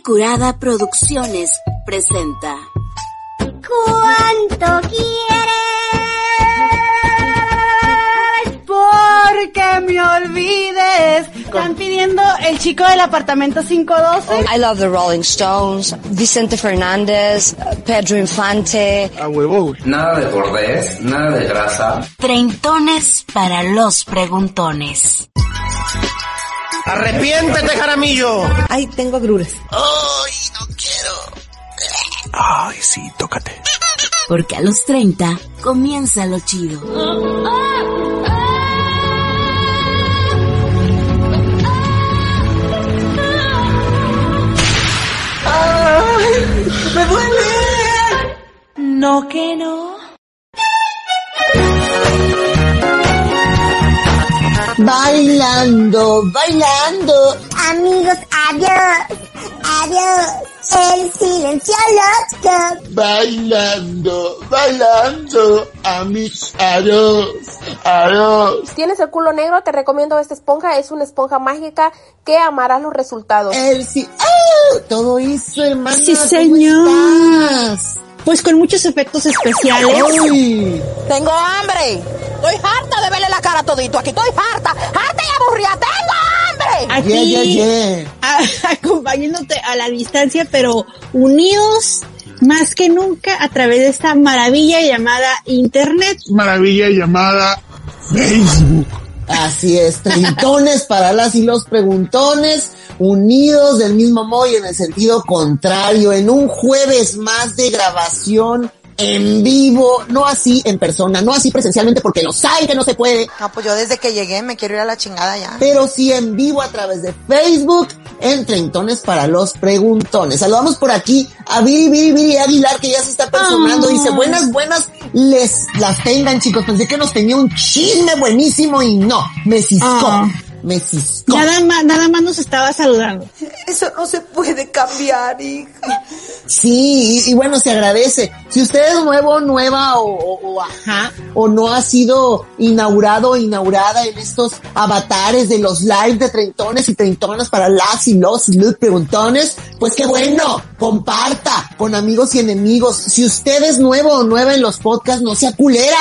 Curada Producciones presenta. ¿Cuánto quieres? Porque me olvides. Están pidiendo el chico del apartamento 512. I love the Rolling Stones, Vicente Fernández, Pedro Infante. A huevo. Nada de bordés, nada de grasa. Treintones para los preguntones. Arrepiéntete, Jaramillo. Ay, tengo agruras. Ay, no quiero. Ay, sí, tócate. Porque a los 30 comienza lo chido. Ay, me duele. No que no. Bailando, bailando. Amigos, adiós. Adiós. El silencio loco. Bailando, bailando, amigos, adiós, adiós. ¿Tienes el culo negro? Te recomiendo esta esponja. Es una esponja mágica que amarás los resultados. El sí. ¡Ah! Todo eso, hermana. Sí, ¿cómo señor. estás? Pues con muchos efectos especiales. Uy, Tengo hambre. Estoy harta de verle la cara a todito. Aquí estoy harta, harta y aburrida. Tengo hambre. Aquí, yeah, yeah, yeah. a- acompañándote a la distancia, pero unidos más que nunca a través de esta maravilla llamada Internet. Maravilla llamada Facebook. Así es, treintones para las y los preguntones, unidos del mismo modo y en el sentido contrario, en un jueves más de grabación en vivo, no así en persona, no así presencialmente porque lo saben que no se puede, No, pues yo desde que llegué me quiero ir a la chingada ya. pero sí en vivo a través de Facebook en Treintones para los Preguntones. Saludamos por aquí a Viri Viri Viri Aguilar que ya se está personando. Dice, buenas, buenas, les las tengan chicos. Pensé que nos tenía un chisme buenísimo y no, me ciscó, Ah. Me ciscó. Nada más, nada más nos estaba saludando. Eso no se puede cambiar, hija. Sí, y, y bueno, se agradece. Si usted es nuevo, nueva o, o- o ajá, o no ha sido inaugurado o inaugurada en estos avatares de los live de treintones y treintonas para las y los y los preguntones, pues qué bueno, comparta con amigos y enemigos. Si usted es nuevo o nueva en los podcasts, no sea culera.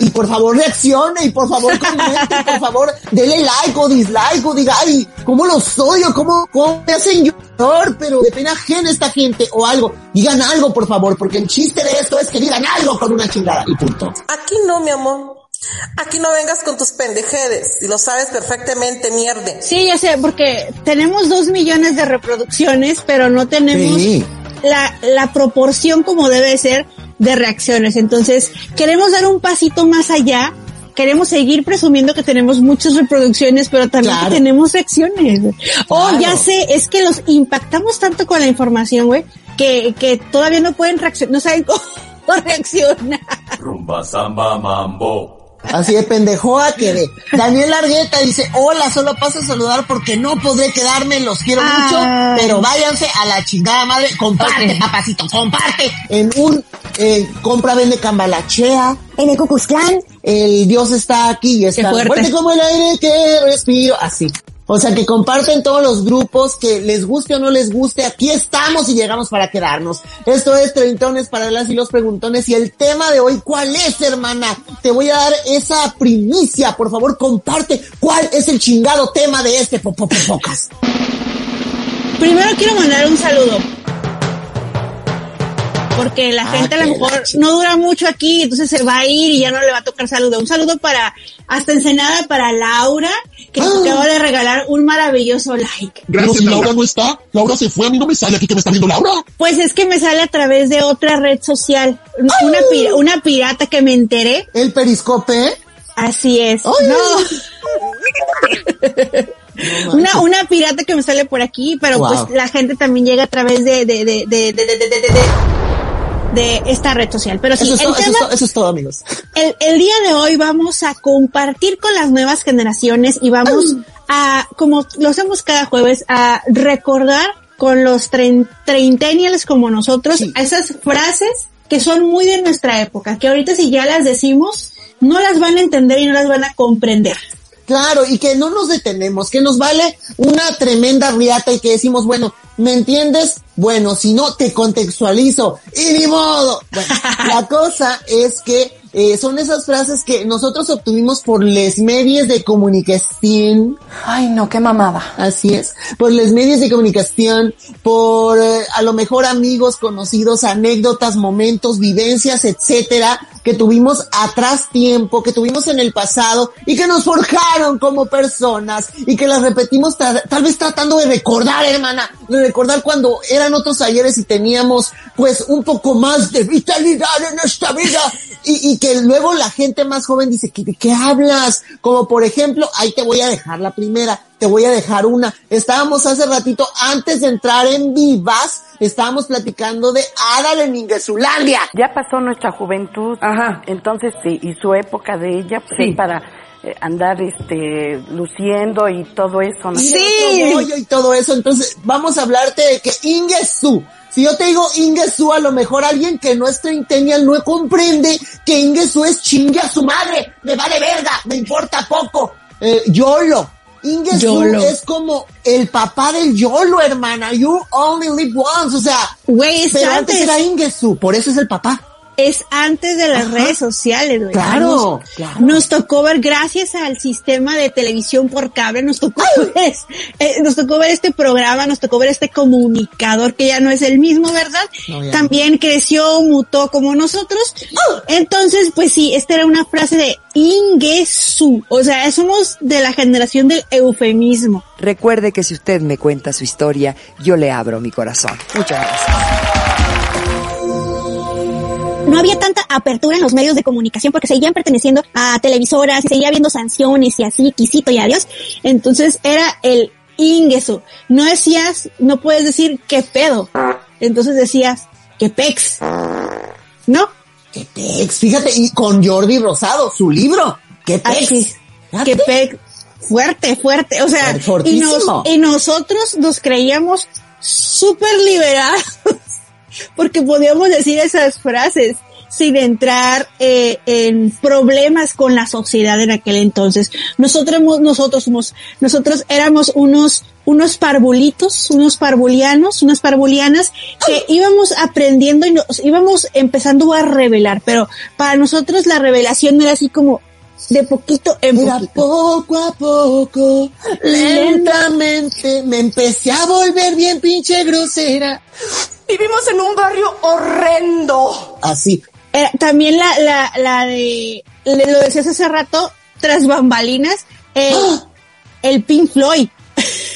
Y por favor reaccione y por favor comente, y por favor dele like o dislike o diga, ay, ¿cómo los odio? ¿Cómo, cómo me hacen llorar? Pero de pena ajena esta gente o algo. Digan algo, por favor, porque el chiste de esto es que digan algo con una chingada y punto. Aquí no, mi amor. Aquí no vengas con tus pendejedes. Y lo sabes perfectamente, mierde. Sí, ya sé, porque tenemos dos millones de reproducciones, pero no tenemos Sí. la, la proporción como debe ser de reacciones. Entonces, queremos dar un pasito más allá. Queremos seguir presumiendo que tenemos muchas reproducciones, pero también Claro. que tenemos reacciones. Oh, Claro. ya sé, es que los impactamos tanto con la información, güey, que, que todavía no pueden reaccionar, no saben cómo reaccionar. Rumba, samba, mambo. Así de pendejoa quedé. Daniel Argueta dice, hola, solo paso a saludar porque no podré quedarme, los quiero Ay. mucho, pero váyanse a la chingada madre, comparte, papacito, comparte. En un, eh, compra, vende cambalachea, En el Cucuzclán. El Dios está aquí y está fuerte. fuerte como el aire que respiro, así. O sea, que comparten todos los grupos, que les guste o no les guste, aquí estamos y llegamos para quedarnos. Esto es Treintones para las y los preguntones y el tema de hoy, ¿cuál es, hermana? Te voy a dar esa primicia, por favor, comparte cuál es el chingado tema de este Popopopocas. Primero quiero mandar un saludo. Porque la Ah, gente a lo mejor no dura mucho aquí, entonces se va a ir y ya no le va a tocar saludo. Un saludo para, hasta Ensenada para Laura, que Ah. acaba de regalar un maravilloso like. Pero si Laura no está, Laura se fue, a mí no me sale aquí que me está viendo Laura. Pues es que me sale a través de otra red social, una, pira- una pirata que me enteré. El periscope, Así es. Ay. No. Una, una pirata que me sale por aquí, pero Wow. pues la gente también llega a través de, de, de, de, de, de, de, de, de- de esta red social. Pero sí, eso es, todo, eso, tema, es todo, eso es todo, amigos. el, el día de hoy vamos a compartir con las nuevas generaciones y vamos a, como lo hacemos cada jueves, a recordar con los trein- treintennials como nosotros Sí. esas frases que son muy de nuestra época, que ahorita si ya las decimos, no las van a entender y no las van a comprender. Claro, y que no nos detenemos, que nos vale una tremenda riata y que decimos, bueno, ¿me entiendes? Bueno, si no, te contextualizo. Y ni modo. Bueno, la cosa es que eh, son esas frases que nosotros obtuvimos por les medios de comunicación. Ay, no, qué mamada. Así es. Por les medios de comunicación, por eh, a lo mejor amigos, conocidos, anécdotas, momentos, vivencias, etcétera, que tuvimos atrás tiempo, que tuvimos en el pasado y que nos forjaron como personas y que las repetimos tal vez tratando de recordar, hermana, de recordar cuando eran otros ayeres y teníamos pues un poco más de vitalidad en esta vida y, y que luego la gente más joven dice, ¿qué, ¿de qué hablas? Como por ejemplo, ahí te voy a dejar la primera, te voy a dejar una. Estábamos hace ratito, antes de entrar en vivas, estábamos platicando de Adal en Ingesulandia. Ya pasó nuestra juventud. Ajá. Entonces, sí, y su época de ella, pues, Sí. para eh, andar, este, luciendo y todo eso, ¿no? Rollo y todo eso. Entonces, vamos a hablarte de que Ingesu. Si yo te digo Ingesu, a lo mejor alguien que no es treintenial no comprende que Ingesu es chingue a su madre. Me vale verga, me importa poco. Eh, YOLO. Ingesu es como el papá del YOLO, hermana. You only live once. O sea, Güey, pero antes antes. era Ingesu, por eso es el papá. Es antes de las Ajá. redes sociales, güey. Claro, Nos, claro. nos tocó ver, gracias al sistema de televisión por cable, nos tocó ver, eh, nos tocó ver este programa, nos tocó ver este comunicador que ya no es el mismo, ¿verdad? No, También creció, mutó como nosotros. Entonces, pues sí, esta era una frase de Ingesu. O sea, somos de la generación del eufemismo. Recuerde que si usted me cuenta su historia, yo le abro mi corazón. Muchas gracias. No había tanta apertura en los medios de comunicación porque seguían perteneciendo a televisoras y seguía habiendo sanciones y así, quisito y adiós. Entonces era el Ingesu. No decías, no puedes decir qué pedo. Entonces decías, qué pex. ¿No? ¿Qué pex? Fíjate, y con Jordi Rosado, su libro. ¿Qué pex? Así, Fíjate. que pe- fuerte, fuerte, o sea, y, nos, y nosotros nos creíamos súper liberados porque podíamos decir esas frases sin entrar eh, en problemas con la sociedad en aquel entonces. Nosotros, nosotros somos, nosotros éramos unos, unos parvulitos, unos parvulianos, unas parvulianas que íbamos aprendiendo y nos íbamos empezando a revelar, pero para nosotros la revelación no era así como de poquito en Era poquito. poco a poco, lentamente, me empecé a volver bien pinche grosera. Vivimos en un barrio horrendo. Así. Era- también la, la, la de, le- lo decías hace rato, tras bambalinas, el, el Pink Floyd.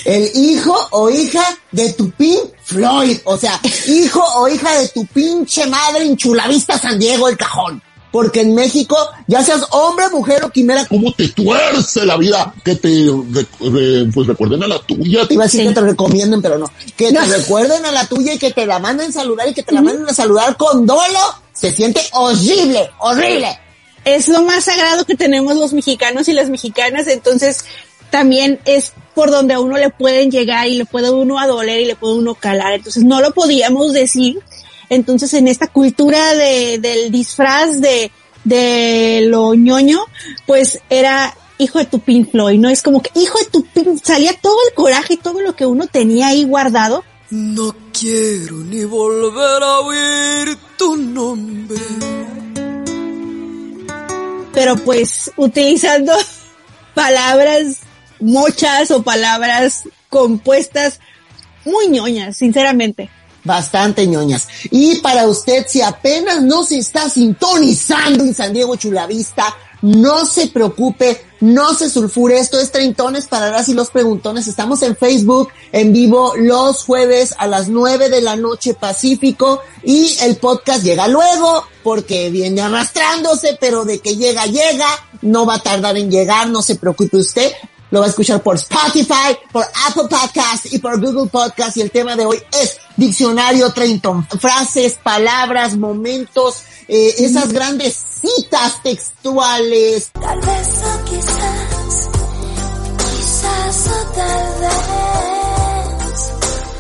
El hijo o hija de tu pin Floyd. O sea, hijo o hija de tu pinche madre en Chulavista San Diego el cajón. Porque en México, ya seas hombre, mujer o quimera, ¿Cómo te tuerce la vida? Que te, pues recuerden a la tuya. te iba a decir Sí. que te recomienden, pero no. Que No. te recuerden a la tuya y que te la manden saludar y que te la manden a saludar con dolo. Se siente horrible, horrible. Es lo más sagrado que tenemos los mexicanos y las mexicanas, entonces también es por donde a uno le pueden llegar y le puede uno a doler y le puede uno calar. Entonces no lo podíamos decir. Entonces en esta cultura de, del disfraz de, de lo ñoño, pues era hijo de tu Pink Floyd, ¿no? Es como que hijo de tu Pink, salía todo el coraje y todo lo que uno tenía ahí guardado. No quiero ni volver a oír tu nombre. pero pues utilizando palabras mochas o palabras compuestas muy ñoñas, sinceramente. Bastante ñoñas. Y para usted, si apenas no se está sintonizando en San Diego Chulavista, no se preocupe, no se sulfure. Esto es Treintones para las y los preguntones. Estamos en Facebook en vivo los jueves a las nueve de la noche Pacífico y el podcast llega luego porque viene arrastrándose, pero de que llega, llega. No va a tardar en llegar, no se preocupe usted. Lo va a escuchar por Spotify, por Apple Podcast y por Google Podcast. Y el tema de hoy es Diccionario Trenton. Frases, palabras, momentos, eh, esas grandes citas textuales. Tal vez o quizás, quizás o tal vez.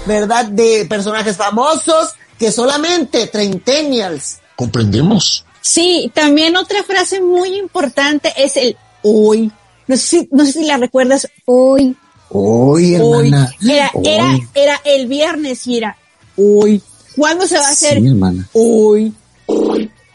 ¿verdad? De personajes famosos que solamente Treintennials. ¿Comprendemos? Sí, también otra frase muy importante es el hoy. No sé si, no sé si la recuerdas, hoy, Hoy, hoy. hermana. Era, Hoy. era, era el viernes y era hoy. ¿Cuándo se va a hacer? Sí, hermana. Hoy.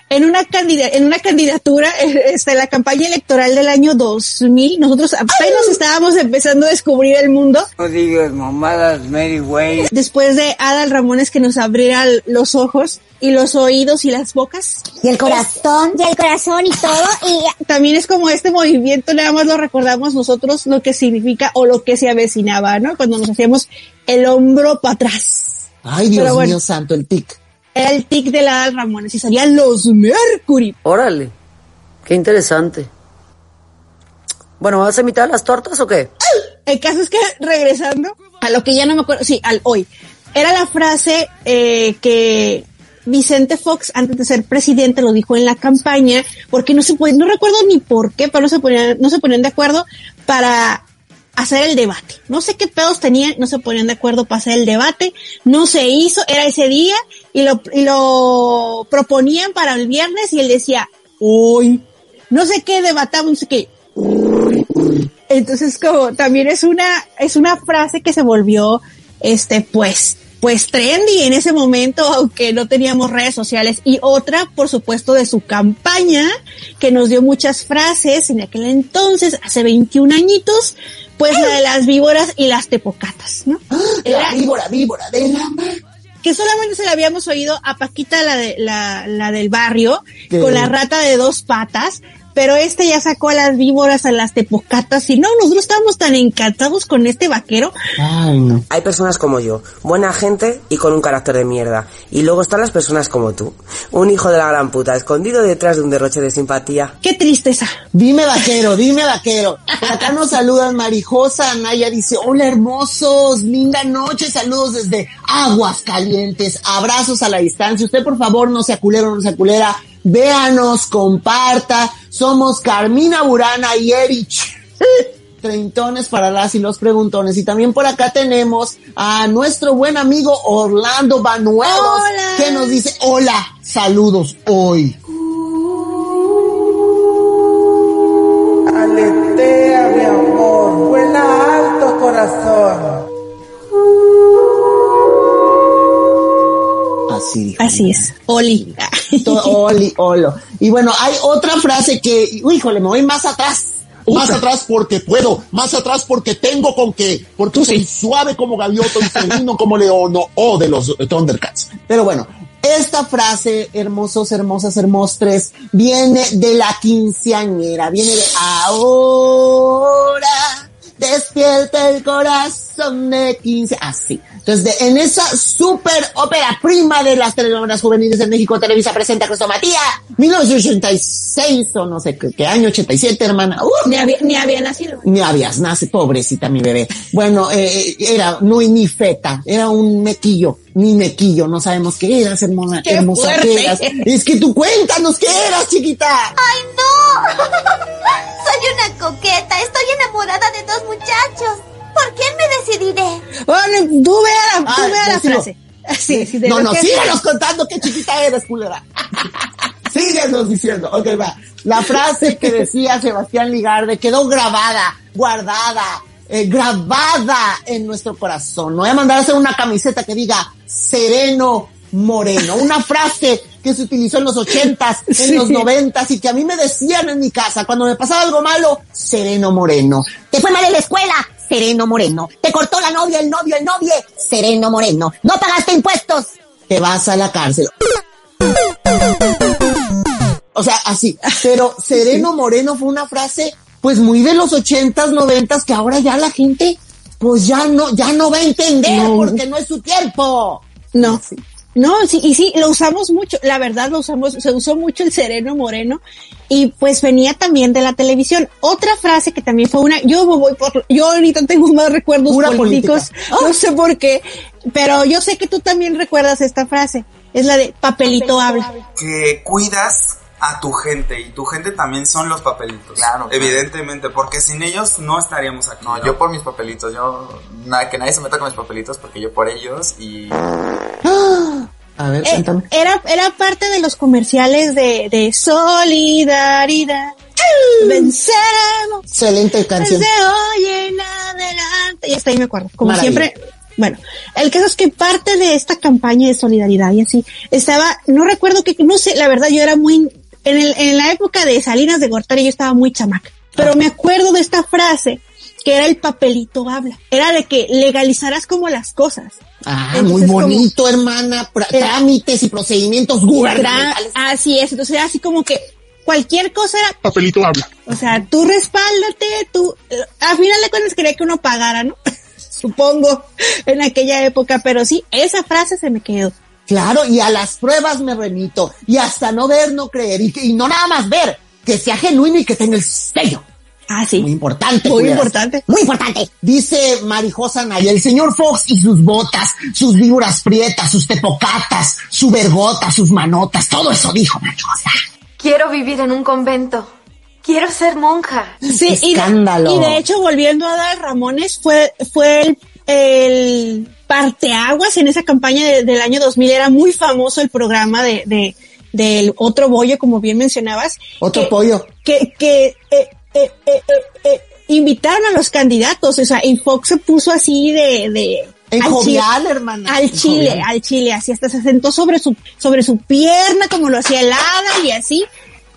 En una candida- en una candidatura, eh, este, la campaña electoral del año 2000, nosotros apenas estábamos empezando a descubrir el mundo. No digas mamadas, Mary Way. Después de Adal Ramones que nos abriera los ojos y los oídos y las bocas. Y el corazón, y el corazón y todo, y También es como este movimiento, nada más lo recordamos nosotros lo que significa o lo que se avecinaba, ¿no? Cuando nos hacíamos el hombro para atrás. Ay, Dios bueno. mío santo, el tic. Era el tic de la Adal Ramones y salían los Mercury. Órale, qué interesante. Bueno, ¿vas a imitar las tortas o qué? El caso es que regresando a lo que ya no me acuerdo, sí, al hoy, era la frase eh, que Vicente Fox antes de ser presidente lo dijo en la campaña, porque no se puede, no recuerdo ni por qué, pero no se ponían, no se ponían de acuerdo para hacer el debate. No sé qué pedos tenían, no se ponían de acuerdo para hacer el debate, no se hizo, era ese día y lo, lo proponían para el viernes y él decía, hoy, no sé qué debatamos, no sé qué, entonces como también es una, es una frase que se volvió, este, pues, pues trendy en ese momento, aunque no teníamos redes sociales. Y otra, por supuesto, de su campaña, que nos dio muchas frases en aquel entonces, hace 21 añitos, pues la de las víboras y las tepocatas, ¿no? La víbora, víbora de la mar. que solamente se la habíamos oído a Paquita, la de, la, la del barrio, con la rata de dos patas, pero este ya sacó a las víboras, a las tepocatas, y no, nosotros estábamos tan encantados con este vaquero. Ay, no. Hay personas como yo, buena gente y con un carácter de mierda. Y luego están las personas como tú, un hijo de la gran puta, escondido detrás de un derroche de simpatía. Qué tristeza. Dime vaquero, dime vaquero. Por acá nos saludan Marijosa, Anaya dice, hola hermosos, linda noche, saludos desde Aguas Calientes, abrazos a la distancia. Usted por favor no sea culero, no sea culera, véanos, comparta. Somos Carmina Burana y Erich. Treintones para las y los preguntones. Y también por acá tenemos a nuestro buen amigo Orlando Banuelos, que nos dice, hola, saludos hoy. Aletea, mi amor, vuela alto corazón. Así dijo. Así es. Oli. Oli, olo. Y bueno, hay otra frase que, híjole, me voy más atrás. Más atrás porque puedo, más atrás porque tengo con qué, porque soy suave como gaviota y sereno como león o o de los Thundercats. Pero bueno, esta frase, hermosos, hermosas, hermostres, viene de la quinceañera, viene de ahora, despierta el corazón de quince, así. Entonces, de- en esa super ópera prima de las telenovelas juveniles de México, Televisa presenta a Crestomatía, 1986 o no sé qué, qué año, 87, hermana. ¡Uh! Ni había, ni había nacido. Ni habías nace, pobrecita mi bebé. Bueno, eh, era no ni feta, era un mequillo, ni mequillo, no sabemos qué eras, hermana, ¡Qué hermosa fuerte! que eras. Es que tú cuéntanos qué eras, chiquita. ¡Ay, no! Coqueta. Estoy enamorada de dos muchachos. ¿Por quién me decidiré? Bueno, tú vea la, tú la frase. Sí, sí, de no, no, que- síganos contando qué chiquita eres, culera. Síguenos diciendo. Ok, va. La frase que decía Sebastián Ligarde quedó grabada, guardada, eh, grabada en nuestro corazón. No voy a mandar a hacer una camiseta que diga sereno moreno. Una frase que se utilizó en los ochentas, en Sí. los noventas y que a mí me decían en mi casa cuando me pasaba algo malo, sereno moreno. te fue mal en la escuela, sereno moreno. Te cortó la novia, el novio, el novie, sereno moreno. No pagaste impuestos. te vas a la cárcel. O sea, así. Pero Sereno Moreno fue una frase, pues muy de los ochentas, noventas, que ahora ya la gente, pues ya no, ya no va a entender No. porque no es su tiempo. No. No, sí, y sí, lo usamos mucho, la verdad lo usamos, se usó mucho el sereno moreno y pues venía también de la televisión. Otra frase que también fue una, yo voy por, yo ahorita tengo más recuerdos Pura políticos, política. no sé por qué, pero yo sé que tú también recuerdas esta frase, es la de papelito habla. que cuidas a tu gente y tu gente también son los papelitos. Claro, claro. Evidentemente, porque sin ellos no estaríamos aquí. No, yo por mis papelitos, yo nada, que nadie se meta con mis papelitos porque yo por ellos y A ver, Eh, cuéntame. era, era parte de los comerciales de, de solidaridad. Venceremos. Excelente canción. Hoy en adelante. Y hasta ahí me acuerdo. Como Maravilla. siempre, bueno, el caso es que parte de esta campaña de solidaridad y así, estaba, no recuerdo que, no sé, la verdad yo era muy, en, el, en la época de Salinas de Gortari yo estaba muy chamaca, pero me acuerdo de esta frase que era el papelito habla, era de que legalizarás como las cosas. Ah, Entonces, muy como- bonito, hermana. Era- Trámites y procedimientos gubernamentales. Así es, entonces era así como que cualquier cosa era, Papelito habla. o sea, tú respáldate, tú, eh, a final de cuentas quería que uno pagara, ¿no? Supongo, en aquella época, pero sí, esa frase se me quedó. Claro, y a las pruebas me remito. Y hasta no ver, no creer. Y, que- y no nada más ver, que sea genuino y que tenga el sello. Ah, sí. Muy importante. Muy culeras. importante. Muy importante. Dice Marijosa Naya, el señor Fox y sus botas, sus víboras prietas, sus tepocatas, su vergota, sus manotas, todo eso dijo Marijosa. Quiero vivir en un convento. Quiero ser monja. Sí, y de, Escándalo. y de hecho, volviendo a dar Ramones, fue, fue el, el parteaguas en esa campaña de- del año 2000. Era muy famoso el programa de, de, del otro bollo, como bien mencionabas. Otro que- pollo. Que, que, eh, eh, eh, eh, eh, invitaron a los candidatos, o sea, y Fox se puso así de, de, En al jovial, chile- hermana. Al En chile, jovial. al chile, así hasta se sentó sobre su, sobre su pierna como lo hacía el hada y así.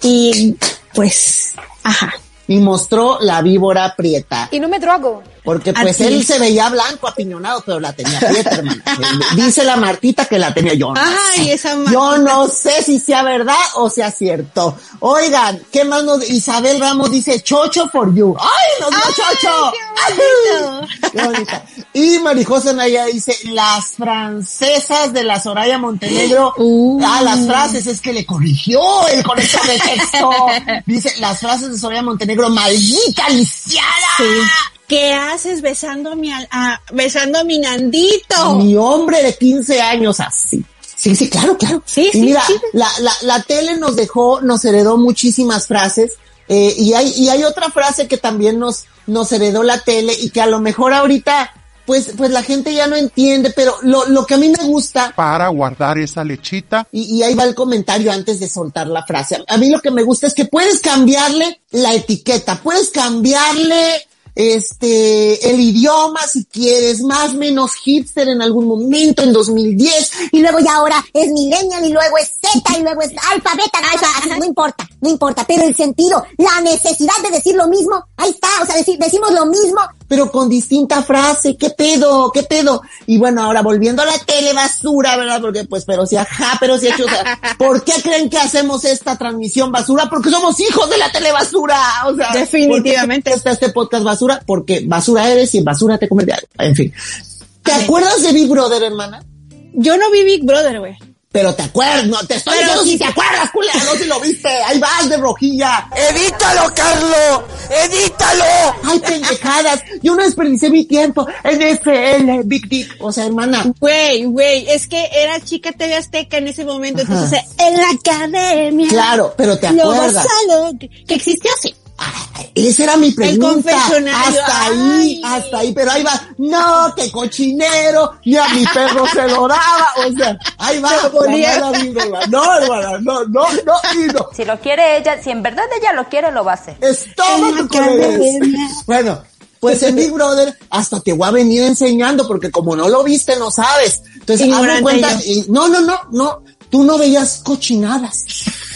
Y pues, ajá. Y mostró la víbora prieta. Y no me drogo. Porque pues él se veía blanco, apiñonado, pero la tenía prieta, hermana. Dice la Martita que la tenía yo. No Ay, sé. esa Yo Martita. no sé si sea verdad o sea cierto. Oigan, ¿qué más nos... Isabel Ramos dice, chocho for you. ¡Ay, nos dio chocho! ¡Ay! Qué bonita. Y Marijosa Naya dice, las francesas de la Soraya Montenegro. Uh. Ah, las frases, es que le corrigió el corrector de texto. Dice, las frases de Soraya Montenegro, maldita lisiada. Sí. ¿Qué haces besando a mi, a- besando a mi Nandito? Mi hombre de 15 años así. Sí, sí, claro, claro. Sí, y sí, mira, sí. La, la, la tele nos dejó, nos heredó muchísimas frases. eh, y hay, y hay otra frase que también nos, nos heredó la tele y que a lo mejor ahorita, pues, pues la gente ya no entiende, pero lo, lo que a mí me gusta, Para guardar esa lechita. y, y ahí va el comentario antes de soltar la frase. A mí lo que me gusta es que puedes cambiarle la etiqueta, puedes cambiarle este el idioma si quieres, más menos hipster en algún momento en 2010 Y luego ya ahora es millennial y luego es Z y luego es alfa, beta, alfa, no importa, no importa, pero el sentido, la necesidad de decir lo mismo, ahí está, o sea, decir, decimos lo mismo. Pero con distinta frase, ¿qué pedo? ¿Qué pedo? Y bueno, ahora volviendo a la tele basura, ¿verdad? Porque pues, pero si ajá, pero si hecho, o sea, ¿por qué creen que hacemos esta transmisión basura? Porque somos hijos de la tele basura, o sea. Definitivamente. ¿por qué está este podcast basura? Porque basura eres y en basura te algo. En fin. ¿Te acuerdas de Big Brother, hermana? Yo no vi Big Brother, güey. Pero te acuerdas, no, te estoy Pero diciendo si te acuerdas, culera, no si lo viste, ahí vas de rojilla. ¡Edítalo, Carlo! ¡Edítalo! Ay, pendejadas, yo no desperdicé mi tiempo en FL, Big Dick, o sea, hermana. Güey, güey, es que era chica TV Azteca en ese momento, Ajá. entonces en la academia. Claro, pero te Lo acuerdas. que, que existió sí. Esa era mi pregunta. confesionario, Hasta ahí, ay. hasta ahí, pero ahí va. No, que cochinero, ni a mi perro se lo daba. O sea, ahí va. La mala No, hermana, no, no, no, y no. Si lo quiere ella, si en verdad ella lo quiere, lo va a hacer. Estómago con eso. Bueno, pues en Big Brother hasta te voy a venir enseñando porque como no lo viste no sabes. Entonces, hazme Ignorante cuenta, y- no, no, no, no, tú no veías cochinadas.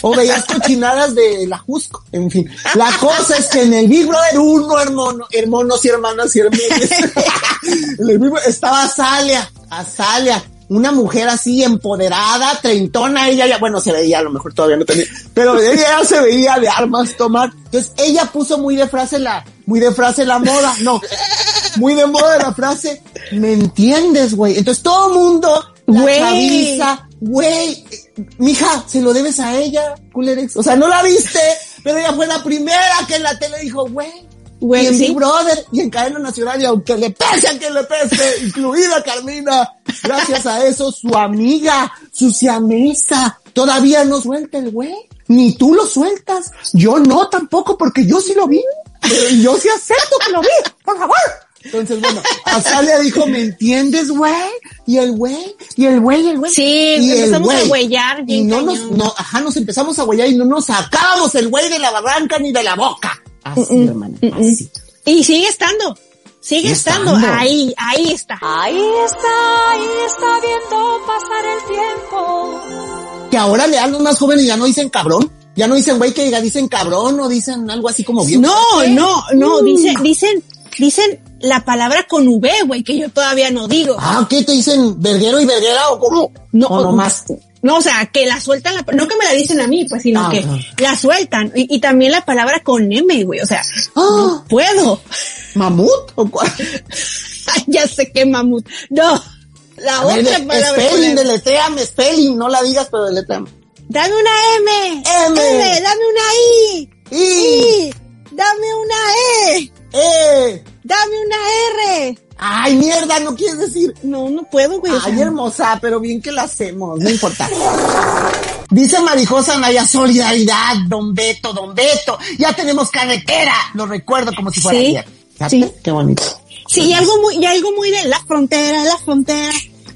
O veías cochinadas de la Jusco. En fin, la cosa es que en el Big Brother uno, hermano, hermanos y hermanas y hermanos, el estaba Azalia, Azalia, una mujer así empoderada, treintona, ella ya, bueno, se veía, a lo mejor todavía no tenía, pero ella ya se veía de armas tomar. Entonces ella puso muy de frase la, muy de frase la moda, no, muy de moda la frase, ¿me entiendes, güey? Entonces todo mundo, la chaviza, güey, mija, se lo debes a ella, culerex. O sea, no la viste, pero ella fue la primera que en la tele dijo, güey. Güey, y en sí. Big Brother y en Cadena Nacional y aunque le pese a quien le pese, incluida Carmina, gracias a eso su amiga, su siamesa, todavía no suelta el güey. Ni tú lo sueltas. Yo no tampoco porque yo sí lo vi. Yo sí acepto que lo vi. Por favor. Entonces, bueno, Azalia dijo, ¿me entiendes, güey? y el güey, y el güey, y el güey. Sí, y el empezamos a huellar. Y no nos, no, ajá, nos empezamos a huellar y no nos sacábamos el güey de la barranca ni de la boca. Así, Mm, mm, hermana, mm, así. Y sigue estando. Sigue estando. estando. Ahí, ahí está. Ahí está, ahí está viendo pasar el tiempo. Que ahora le hablan más jóvenes y ya no dicen cabrón. Ya no dicen güey que diga, dicen cabrón o dicen algo así como bien. No, no, no, dicen, dicen, dicen la palabra con V, güey, que yo todavía no digo. Ah, ¿qué te dicen? ¿Verguero y verguera o cómo? No, o nomás. No, o sea, que la sueltan, la, no que me la dicen a mí, pues, sino Ah, que ah. la sueltan. Y, y también la palabra con M, güey, o sea, Ah. no puedo. ¿Mamut o cuál? ya sé qué mamut. No, la A ver, otra de- palabra. spelling, M. deletréame, spelling, no la digas, pero deletréame. Dame una M. M. No quieres decir. No, no puedo, güey. Ay, hermosa, pero bien que la hacemos, no importa. Dice Marijosa Naya, solidaridad, don Beto, don Beto. Ya tenemos carretera. Lo recuerdo como si fuera Sí, ayer. Sí. Qué bonito. Sí, y algo muy, y algo muy de la frontera, la frontera.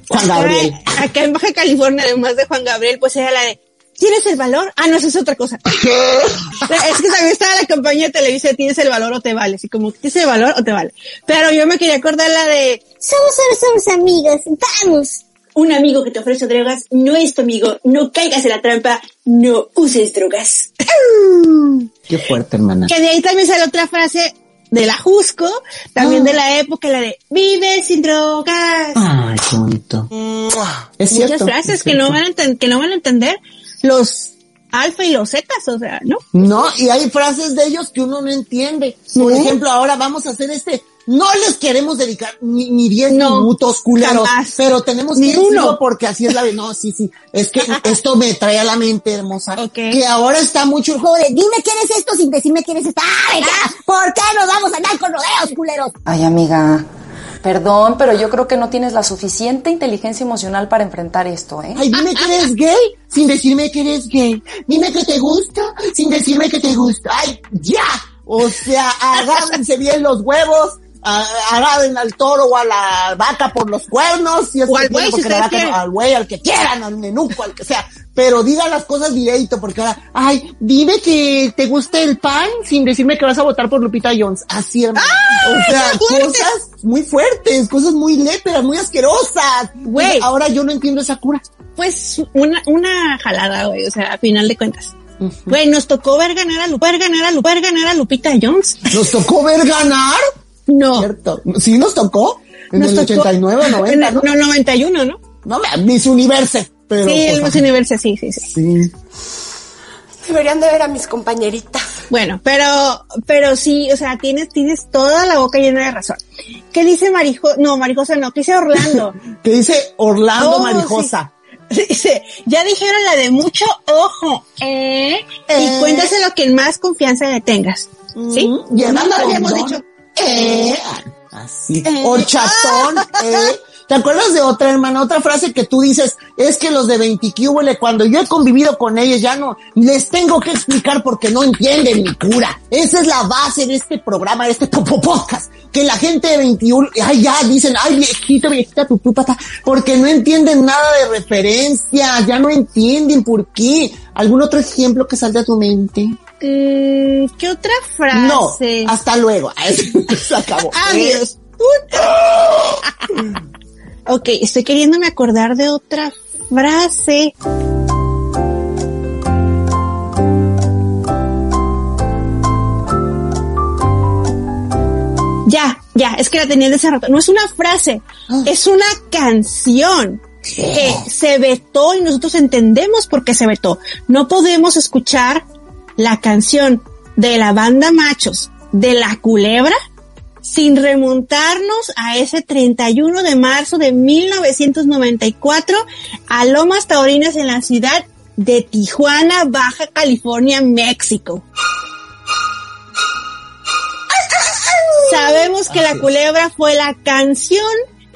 Juan Gabriel. Acá en Baja California, además de Juan Gabriel, pues era la de, ¿tienes el valor? Ah, no, eso es otra cosa. es que también estaba la campaña de Televisa, ¿tienes el valor o te vale? Así como, ¿tienes el valor o te vale? Pero yo me quería acordar la de, Somos solo somos amigos, vamos. un amigo que te ofrece drogas no es tu amigo, no caigas en la trampa, no uses drogas. Qué fuerte, hermana. Que de ahí también sale otra frase de la Jusco, también de la época, la de vive sin drogas. Ay, qué bonito. Es cierto. Muchas frases es que no van a que no van a entender los alfa y los zetas, o sea, ¿no? No, y hay frases de ellos que uno no entiende. Por ejemplo, ahora vamos a hacer este. No les queremos dedicar ni, ni 10 No, minutos, culeros. jamás. Pero tenemos Ni que uno. porque así es la vida. No, sí, sí. Es que esto me trae a la mente, hermosa. Ok. Que ahora está mucho el juego de Dime quién es esto sin decirme quién es esta. ¡Ah, venga! ¿Por qué nos vamos a andar con rodeos, culeros? Ay, amiga. Perdón, pero yo creo que no tienes la suficiente inteligencia emocional para enfrentar esto, ¿eh? Ay, dime que eres gay sin decirme que eres gay. Dime que te gusta sin decirme que te gusta. Ay, ya. O sea, agárrense bien los huevos. Agarren al toro o a la vaca por los cuernos. Si es O al güey, si no- al güey, al que quieran, al menuco, al que sea. Pero diga las cosas directo, porque ahora, ay, dime que te gusta el pan sin decirme que vas a votar por Lupita Jones. Así, hermano. o sea, cosas muy fuertes, cosas muy léperas, muy asquerosas. Güey. Ahora yo no entiendo esa cura. Pues una, una jalada, güey, o sea, a final de cuentas. Güey, nos tocó ver ganar a Lu- ver ganar a Lu- ver ganar a Lupita Jones. ¿Nos tocó ver ganar? No. Cierto. ¿Sí nos tocó? En Nos el tocó- 89 o en 90, el- ¿no? no, 91, ¿no? No, Miss Universe. Pero, sí, el Miss Universe, sí, sí, sí. Sí. Deberían de ver a mis compañeritas. Bueno, pero, pero sí, o sea, tienes, tienes toda la boca llena de razón. ¿Qué dice Marijo? No, Marijosa no, ¿qué dice Orlando? Que dice Orlando Oh, Marijosa. Dice, ya dijeron la de mucho ojo, ¿eh? Eh. Y cuéntaselo a quien más confianza le tengas. ¿Sí? Mm, y no habíamos dicho. Eh, así. Eh. Horchatón, eh. ¿Te acuerdas de otra, hermana? Otra frase que tú dices, es que los de 20 cuando yo he convivido con ellos, ya no, les tengo que explicar porque no entienden mi cura. Esa es la base de este programa, de este popo podcast. Que la gente de 21, ay, ya dicen, ay, viejito, viejita, tu tu, pata, porque no entienden nada de referencia, ya no entienden por qué. ¿Algún otro ejemplo que salga a tu mente? Mm, ¿Qué otra frase? No, hasta luego. Se acabó. Adiós. ok, estoy queriéndome acordar de otra frase. Ya, ya, es que la tenía de hace rato. No es una frase, es una canción que se vetó y nosotros entendemos por qué se vetó. No podemos escuchar la canción de la banda Machos de la Culebra sin remontarnos a ese 31 de marzo de 1994 a Lomas Taurinas en la ciudad de Tijuana, Baja California, México. Sabemos que la culebra fue la canción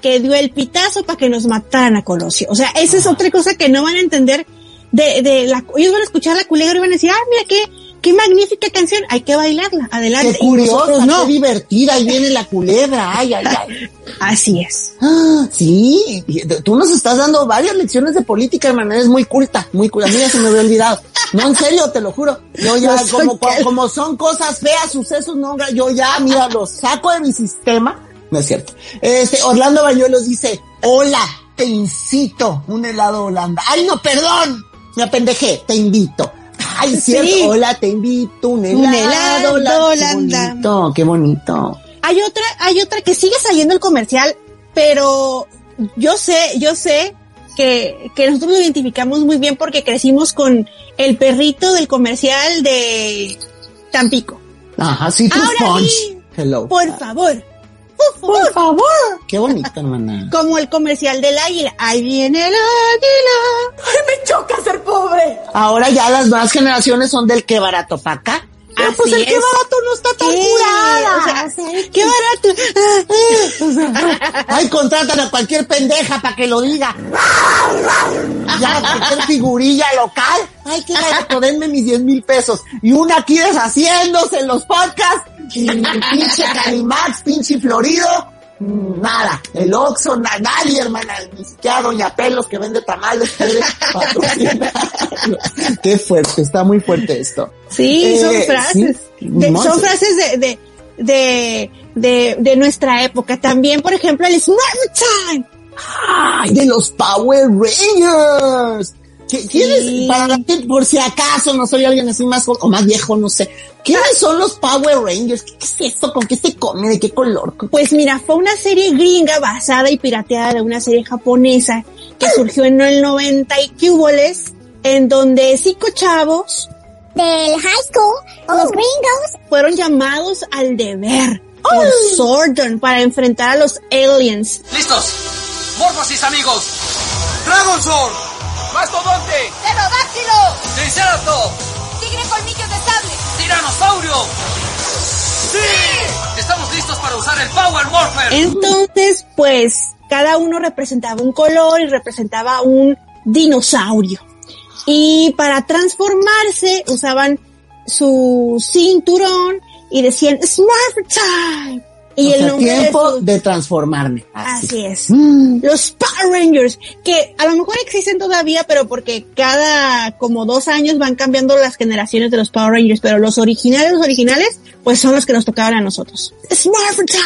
que dio el pitazo para que nos mataran a Colosio. O sea, esa es otra cosa que no van a entender de, de la, ellos van a escuchar la culebra y van a decir, ah, mira qué, qué magnífica canción, hay que bailarla, adelante. Qué curiosa, no. qué divertida, ahí viene la culebra, ay, ay, ay. Así es. Ah, sí, tú nos estás dando varias lecciones de política, hermana, eres muy culta, muy culta, a mí ya se me había olvidado. No, en serio, te lo juro. Yo ya, No como, cal- como son cosas feas, sucesos, no, yo ya, mira, los saco de mi sistema. No es cierto. Este, Orlando Bañuelos dice, hola, te incito un helado Holanda. Ay, no, perdón, me apendejé, te invito. Ay, cierto, Sí. hola, te invito un helado, Un helado Holanda. Qué bonito, qué bonito. Hay otra, hay otra que sigue saliendo el comercial, pero yo sé, yo sé que, que nosotros lo identificamos muy bien porque crecimos con el perrito del comercial de Tampico. Ajá, Citrus Ahora Punch. sí. Hello. Por favor. Por favor. Qué bonito, hermana. Como el comercial del águila. Ahí viene el águila. ¡Ay, me choca ser pobre! Ahora ya las nuevas generaciones son del que barato pa' acá. Así pues el que es. barato no está tan Sí, curada. o sea, qué barato. Ay, contratan a cualquier pendeja para que lo diga. Ya, cualquier figurilla local. Ay, qué barato, denme mis 10 mil pesos. Y una aquí deshaciéndose en los podcasts. Y el pinche Calimax, pinche Florido. Nada, el Oxxo, na- nadie, hermana, ni siquiera Doña Pelos que vende tamales quiere. Qué fuerte, está muy fuerte esto. Sí, son Eh, frases. sí. De- No, son frases de, de, de, de, de nuestra época. También, por ejemplo, el Smart Time. ¡Ay, de los Power Rangers! ¿Qué- ¿Quiénes, Sí. para la gente, por si acaso no soy alguien así más joven o más viejo, no sé, ¿quiénes son los Power Rangers? ¿Qué, qué es esto? ¿Con qué se come? ¿De qué color? Pues mira, fue una serie gringa basada y pirateada de una serie japonesa que surgió en el 90 y cuboles, en donde cinco chavos Del high school, los gringos. fueron llamados al deber por Sordon para enfrentar a los aliens. ¡Listos! ¡Morfosis, amigos! ¡Dragon Sword! ¡Mastodonte! ¡Pterodáctilo! ¡Triceratops! ¡Tigre colmillos de sable! ¡Tiranosaurio! ¡Sí! Estamos listos para usar el Power Morpher. Entonces, pues, cada uno representaba un color y representaba un dinosaurio. Y para transformarse usaban su cinturón y decían Smart Time. Y O el sea, de tiempo su- de transformarme. Así es. Mm. Los Power Rangers, que a lo mejor existen todavía, pero porque cada como dos años van cambiando las generaciones de los Power Rangers, pero los originales, los originales, pues son los que nos tocaban a nosotros. Smart Time.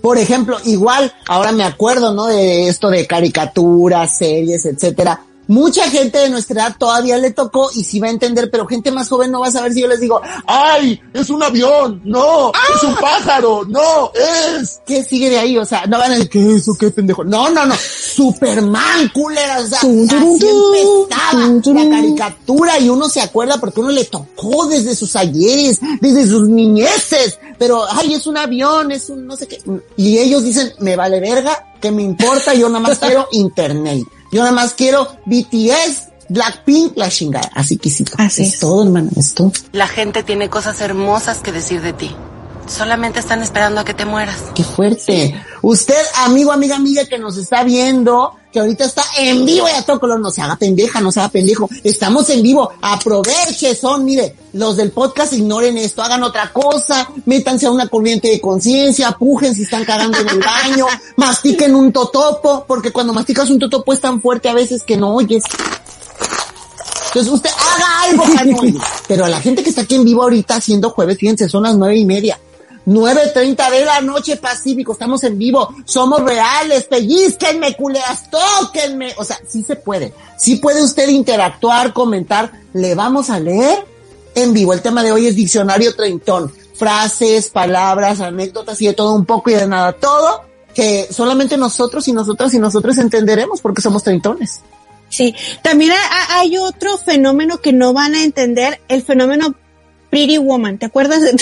Por ejemplo, igual, ahora me acuerdo, ¿no? De esto de caricaturas, series, etcétera. Mucha gente de nuestra edad todavía le tocó y sí va a entender, pero gente más joven no va a saber si yo les digo, ¡Ay! ¡Es un avión! ¡No! ¡Es un pájaro! ¡No! ¡Es! ¿qué sigue de ahí? O sea, no van a decir, ¿qué es eso? ¿Qué pendejo? No, no, no. Superman, culera. O sea, Tum, así tum, empezaba tum, turum. la caricatura y uno se acuerda porque uno le tocó desde sus ayeres, desde sus niñeces. Pero, ay, es un avión, es un no sé qué. Y ellos dicen, me vale verga, que me importa, yo nada más quiero internet. Yo nada más quiero BTS, Blackpink, la chingada. Así que sí. Así es es. todo, hermano, es todo. La gente tiene cosas hermosas que decir de ti. Solamente están esperando a que te mueras. Qué fuerte. Usted, amigo, amiga, amiga que nos está viendo, que ahorita está en vivo y a todo color, no se haga pendeja, no se haga pendejo. Estamos en vivo. Aproveche, son, mire, los del podcast ignoren esto, hagan otra cosa, métanse a una corriente de conciencia, pujen si están cagando en el baño, mastiquen un totopo, porque cuando masticas un totopo es tan fuerte a veces que no oyes. Entonces usted haga algo. Pero a la gente que está aquí en vivo ahorita haciendo jueves, fíjense, son las nueve y media. 9.30 de la noche Pacífico, estamos en vivo, somos reales, pellizquenme, culeras, tóquenme. O sea, sí se puede. Sí puede usted interactuar, comentar. Le vamos a leer en vivo. El tema de hoy es diccionario treintón. Frases, palabras, anécdotas y de todo un poco y de nada todo que solamente nosotros y nosotras y nosotros entenderemos porque somos treintones. Sí, también ha- ha- hay otro fenómeno que no van a entender, el fenómeno Pretty Woman. ¿Te acuerdas de,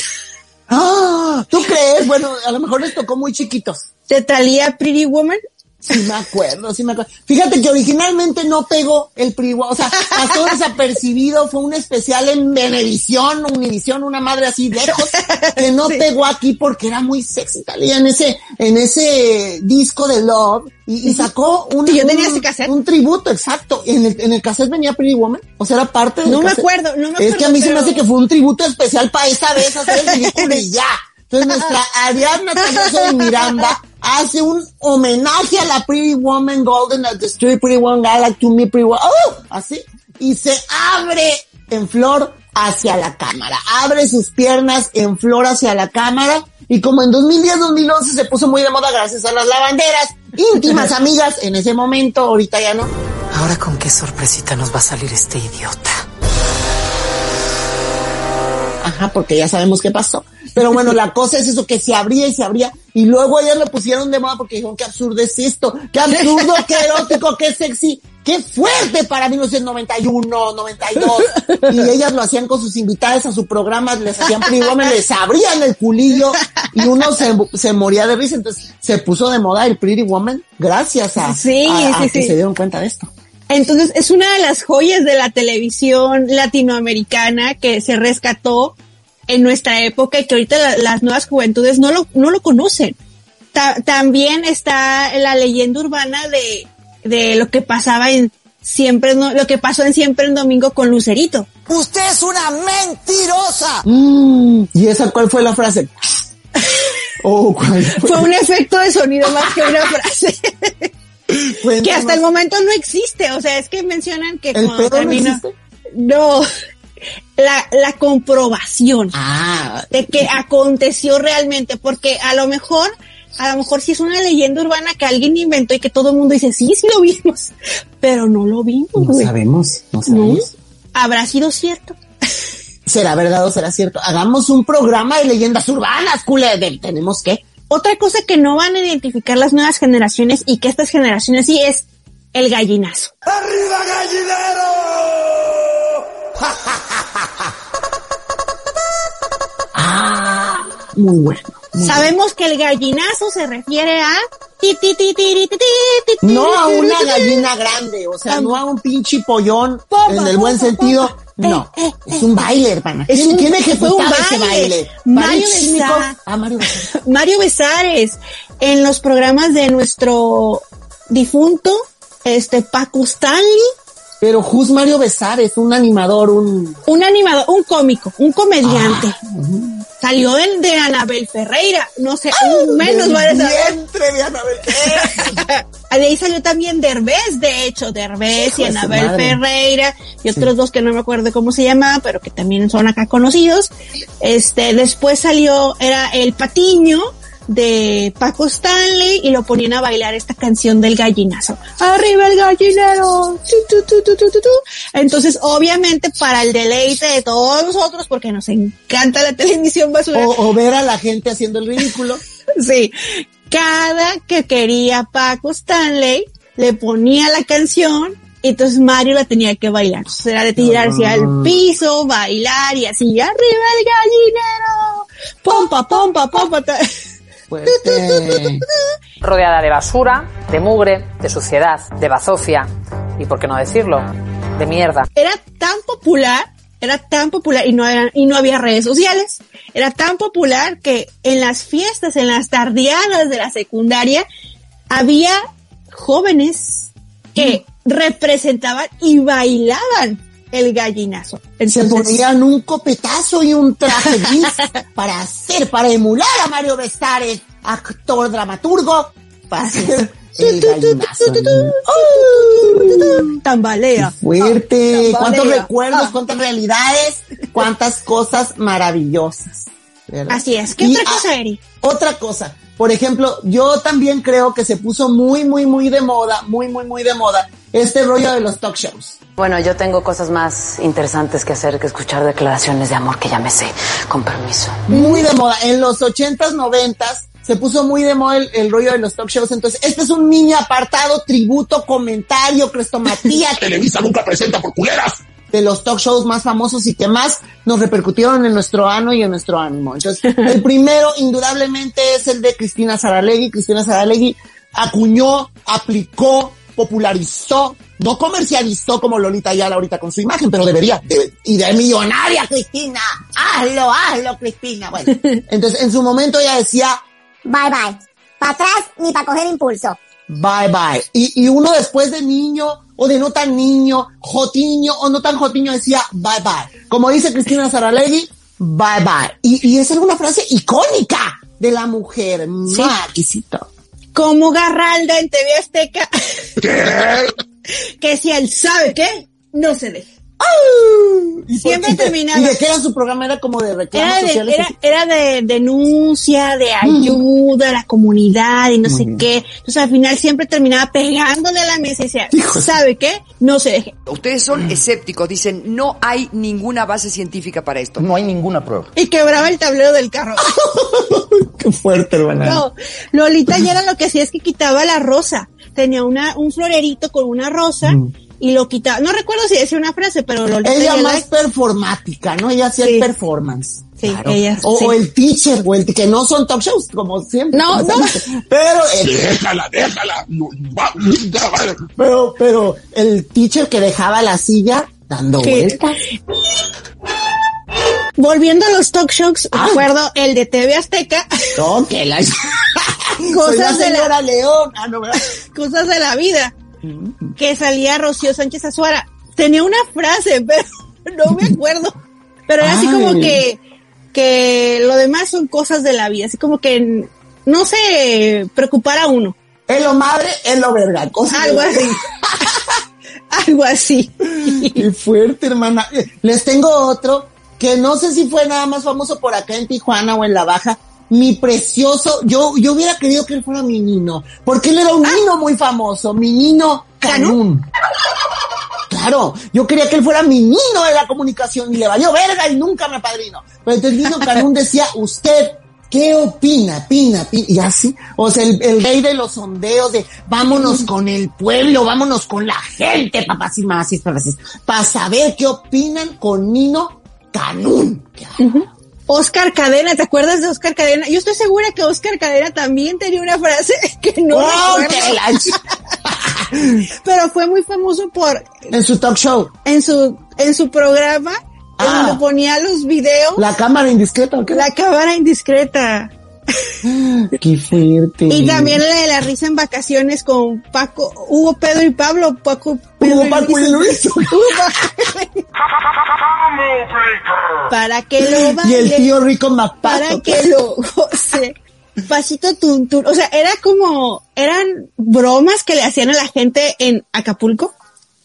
Ah, ¿tú crees? Bueno, a lo mejor les tocó muy chiquitos. de Thalía Pretty Woman? Sí me acuerdo, sí me acuerdo. Fíjate que originalmente no pegó el Woman, o sea, pasó desapercibido, fue un especial en Venevisión, Univisión, una madre así lejos, que no pegó aquí porque era muy sexy, talía en ese, en ese disco de Love, y, y sacó un, Sí, yo tenía un- ese cassette. un tributo, exacto. En el, en el cassette venía Pretty Woman, o sea, era parte del No me cassette. acuerdo, no me Es que a acuerdo, mí se me hace que fue un tributo especial para esa vez hacer el ridículo y ya. Entonces nuestra Ariadna Calloso de Miranda hace un homenaje a la Pretty Woman Golden at the Street, Pretty Woman Gala to me, Pretty Woman, ¡oh! así, y se abre en flor hacia la cámara, abre sus piernas en flor hacia la cámara, y como en 2010-2011 se puso muy de moda gracias a las lavanderas, íntimas amigas en ese momento, ahorita ya no, Ahora con qué sorpresita nos va a salir este idiota. Ajá, porque ya sabemos qué pasó. Pero bueno, la cosa es eso, que se abría y se abría. Y luego ellas lo pusieron de moda porque dijeron, qué absurdo es esto, qué absurdo, qué erótico, qué sexy, qué fuerte para 1991, 92. Y ellas lo hacían con sus invitadas a su programa, les hacían Pretty Woman, les abrían el culillo y uno se, se moría de risa. Entonces se puso de moda el Pretty Woman gracias a, Sí, a- a sí, que sí. se dieron cuenta de esto. Entonces es una de las joyas de la televisión latinoamericana que se rescató en nuestra época y que ahorita la- las nuevas juventudes no lo, no lo conocen. Ta- también está la leyenda urbana de, de lo que pasaba en siempre, no, lo que pasó en siempre en domingo con Lucerito. ¡Usted es una mentirosa! Mm, ¿Y esa cuál fue la frase? Oh, ¿cuál Fue un efecto de sonido más que una frase. que hasta el momento no existe. O sea, es que mencionan que ¿El cuando pedo no termina. existe? No, la, la comprobación Ah. de que aconteció realmente, porque a lo mejor, a lo mejor sí es una leyenda urbana que alguien inventó y que todo el mundo dice, sí, sí lo vimos, pero no lo vimos, No güey. sabemos, no sabemos. ¿Habrá sido cierto? ¿Será verdad o será cierto? Hagamos un programa de leyendas urbanas, culé. de- Tenemos que. Otra cosa que no van a identificar las nuevas generaciones y que estas generaciones sí es el gallinazo. ¡Arriba, gallinero! ah, muy bueno. Sabemos que el gallinazo se refiere a no a una gallina grande, o sea, no a un pinche pollón popa, en el buen sentido. Eh, no, eh, es eh. un baile, hermana. Es un, ¿Quién un baile? baile? Mario, Besares. Ah, Mario, Besares. Mario Besares. En los programas de nuestro difunto, este, Paco Stanley, pero Jus Mario Besares, un animador, un... un animador, un cómico, un comediante. Ah, Salió en de Anabel Ferreira, no sé, un menos van a vientre de Anabel. De ahí salió también Derbez, de hecho, Derbez y Hijo Anabel. Ferreira y otros dos que no me acuerdo cómo se llamaban, pero que también son acá conocidos. Este, después salió, era El Patiño de Paco Stanley y lo ponían a bailar esta canción del gallinazo. Arriba el gallinero. Tu, tu, tu, tu, tu, tu, tu. Entonces, obviamente, para el deleite de todos nosotros, porque nos encanta la televisión basura, O, o ver a la gente haciendo el ridículo. Sí. Cada que quería Paco Stanley, le ponía la canción y entonces Mario la tenía que bailar. Entonces era de tirarse Ah. al piso, bailar y así, arriba el gallinero, pompa, pompa, pompa. Fuerte. rodeada de basura, de mugre, de suciedad, de bazofia y, por qué no decirlo, de mierda. Era tan popular, era tan popular y no era, y no había redes sociales. Era tan popular que en las fiestas, en las tardeadas de la secundaria, había jóvenes que representaban y bailaban el gallinazo. Se Entonces, ponían un copetazo y un traje gris para hacer, para emular a Mario Besares, actor dramaturgo, para hacer el gallinazo. tambalea. Fuerte. ¿Cuántos recuerdos, cuántas realidades, cuántas cosas maravillosas? ¿verdad? Así es. ¿Qué Y, otra cosa, Eri? Otra cosa, por ejemplo, yo también creo que se puso muy, muy, muy de moda, muy, muy, muy de moda, este rollo de los talk shows. Bueno, yo tengo cosas más interesantes que hacer que escuchar declaraciones de amor que ya me sé, con permiso. Muy de moda. En los ochentas, noventas, se puso muy de moda el, el rollo de los talk shows. Entonces, este es un mini apartado, tributo, comentario, crestomatía. Televisa nunca presenta por culeras. De los talk shows más famosos y que más nos repercutieron en nuestro ano y en nuestro ánimo. Entonces, el primero, indudablemente, es el de Cristina Saralegui. Cristina Saralegui acuñó, aplicó, popularizó, no comercializó como Lolita Ayala ahorita con su imagen, pero debería, debe- y de millonaria, Cristina, hazlo, hazlo, Cristina. Bueno, entonces en su momento ella decía, Bye bye. Para atrás ni para coger impulso. bye bye. Y, y uno después de niño o de no tan niño, jotiño o no tan jotiño decía bye bye. Como dice Cristina Saralegui, bye bye. Y, y es alguna frase icónica de la mujer. Maquisito. Como Garralda en TV Azteca. que si él sabe qué, no se deje. ¿Y por Siempre qué? terminaba. ¿Y de qué era su programa? Era como de reclamos Era de, sociales. era, era de denuncia, de ayuda a la comunidad y no sé qué. Entonces al final siempre terminaba pegándole a la mesa y decía, ¿sabe qué? No se deje. Ustedes son escépticos, dicen, no hay ninguna base científica para esto. No hay ninguna prueba. Y quebraba el tablero del carro. Qué fuerte, hermana. No, Lolita ya era lo que hacía es que quitaba la rosa. Tenía una, un florerito con una rosa y lo quitaba. No recuerdo si decía una frase, pero Lolita Ella la- más performática, ¿no? Ella hacía el performance. Sí, Claro. ella o, sí. o el teacher, o el que no son talk shows, como siempre. No, como no. siempre. Pero, el- Déjala, déjala. pero, pero el teacher que dejaba la silla dando Sí. vueltas. Volviendo a los talk shows, recuerdo el de TV Azteca. No, que la... Cosas Soy la de la- señora León. Ah, no, ¿verdad? Cosas de la vida. Que salía Rocío Sánchez Azuara. Tenía una frase, pero no me acuerdo. Pero era así Ay. como que, que lo demás son cosas de la vida. Así como que no se preocupara uno. Es lo madre, es lo verga. cosas de Algo así. Algo así. Qué fuerte, hermana. Les tengo otro que no sé si fue nada más famoso por acá en Tijuana o en La Baja. Mi precioso, yo, yo hubiera querido que él fuera mi nino, porque él era un nino muy famoso, mi nino Canún. Claro, yo quería que él fuera mi nino de la comunicación y le valió verga y nunca me padrino. Pero entonces Nino Canún decía, usted, ¿qué opina? Pina, pina, y así. O sea, el, el rey de los sondeos de vámonos con el pueblo, vámonos con la gente, papás y más, para saber qué opinan con Nino Canún. Oscar Cadena, ¿te acuerdas de Oscar Cadena? Yo estoy segura que Oscar Cadena también tenía una frase que no ¡Oh, Pero fue muy famoso por En su talk show. en su en su programa Ah. donde ponía los videos La cámara indiscreta, ¿o qué? la cámara indiscreta Qué fuerte. y también la de la risa en vacaciones con Paco Hugo Pedro y Pablo Paco Pedro Hugo, Paco y Luis. Para que lo baile Y el tío rico Mapato. para que lo goce. Pasito tuntún. O sea, era como, eran bromas que le hacían a la gente en Acapulco.